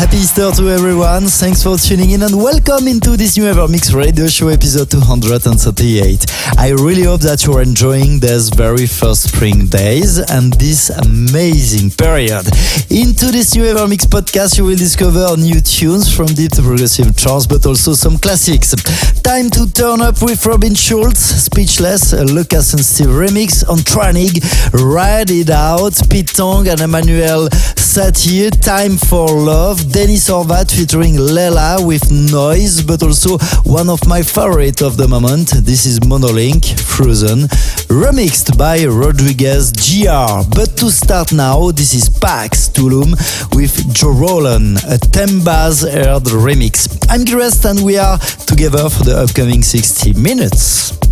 Happy Easter to everyone. Thanks for tuning in and welcome into this new Evermix radio show episode 238. I really hope that you're enjoying these very first spring days and this amazing period. Into this new Evermix podcast, you will discover new tunes from deep to progressive trance, but also some classics. Time to turn up with Robin Schulz, Speechless, Lucas and Steve remix on Tranig, Ride It Out, Pete Tong and Emmanuel Satir, Time for Love, Denis Horvat featuring Lela with Noise, but also one of my favorite of the moment. This is Monolink, Frozen, remixed by Rodriguez GR. But to start now, this is Pax Tulum with Joe Roland, a Tembaz Aired remix. I'm Gil Everest and we are together for the upcoming 60 minutes.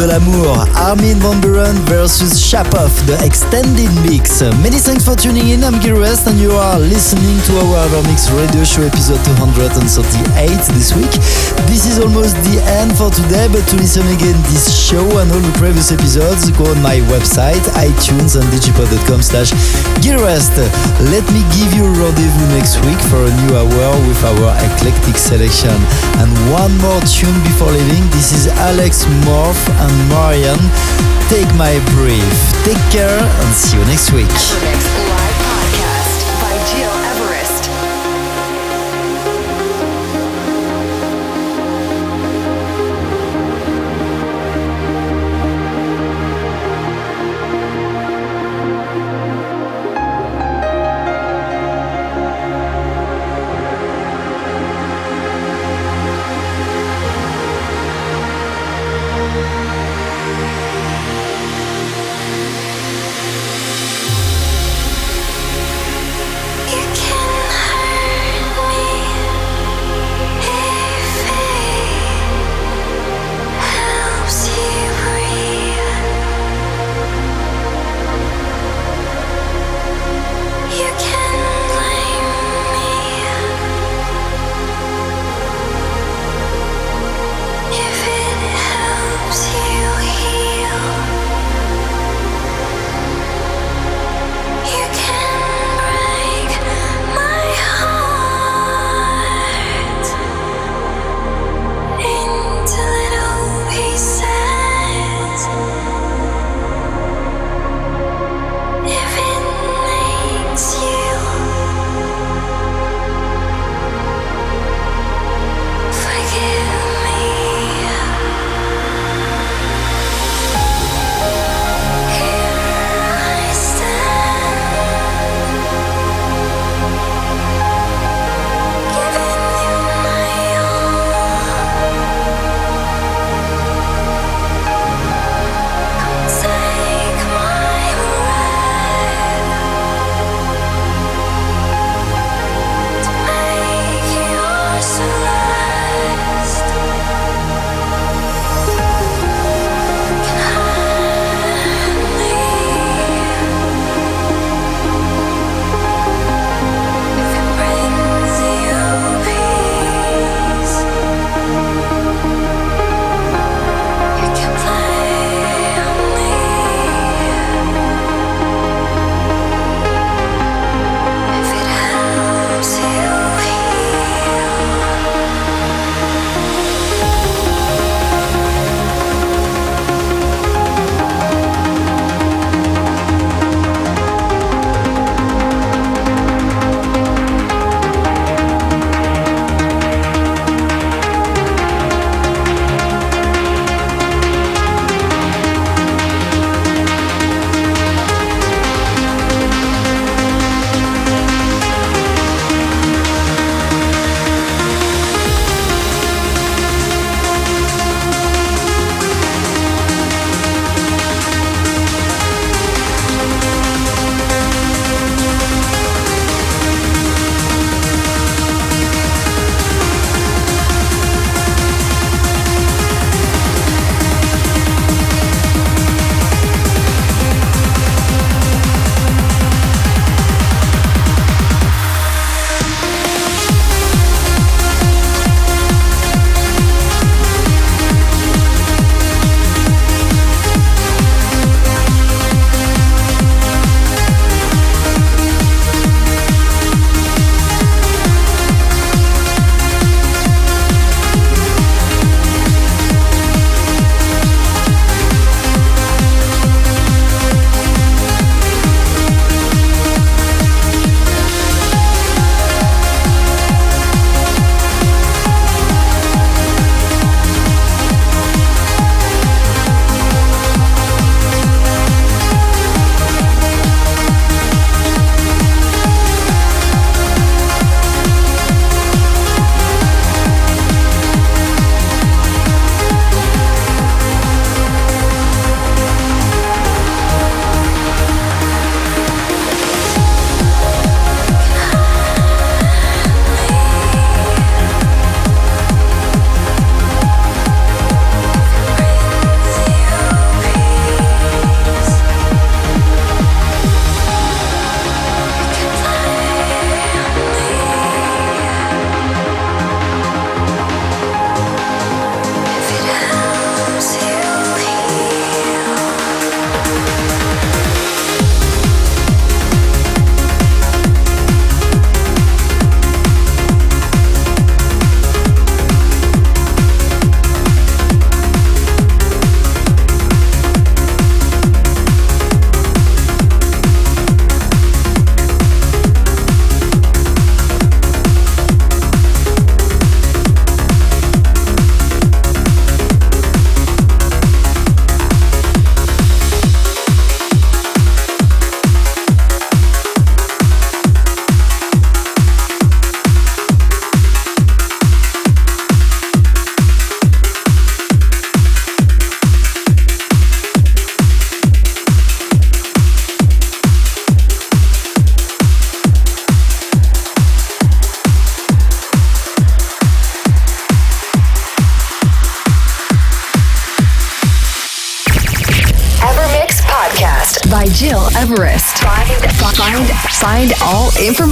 De l'amour. Armin Van Buren versus Shapov, the extended mix. Many thanks for tuning in. I'm Gil Everest and you are listening to our Evermix radio show episode 238 this week. This is almost the end for today, but to listen again this show and all the previous episodes, go on my website, iTunes and digipod.com slash West. Let me give you a rendezvous next week for a new hour with our eclectic selection. And one more tune before leaving. This is Alex Morph and Marian. Take my brief. Take care and see you next week.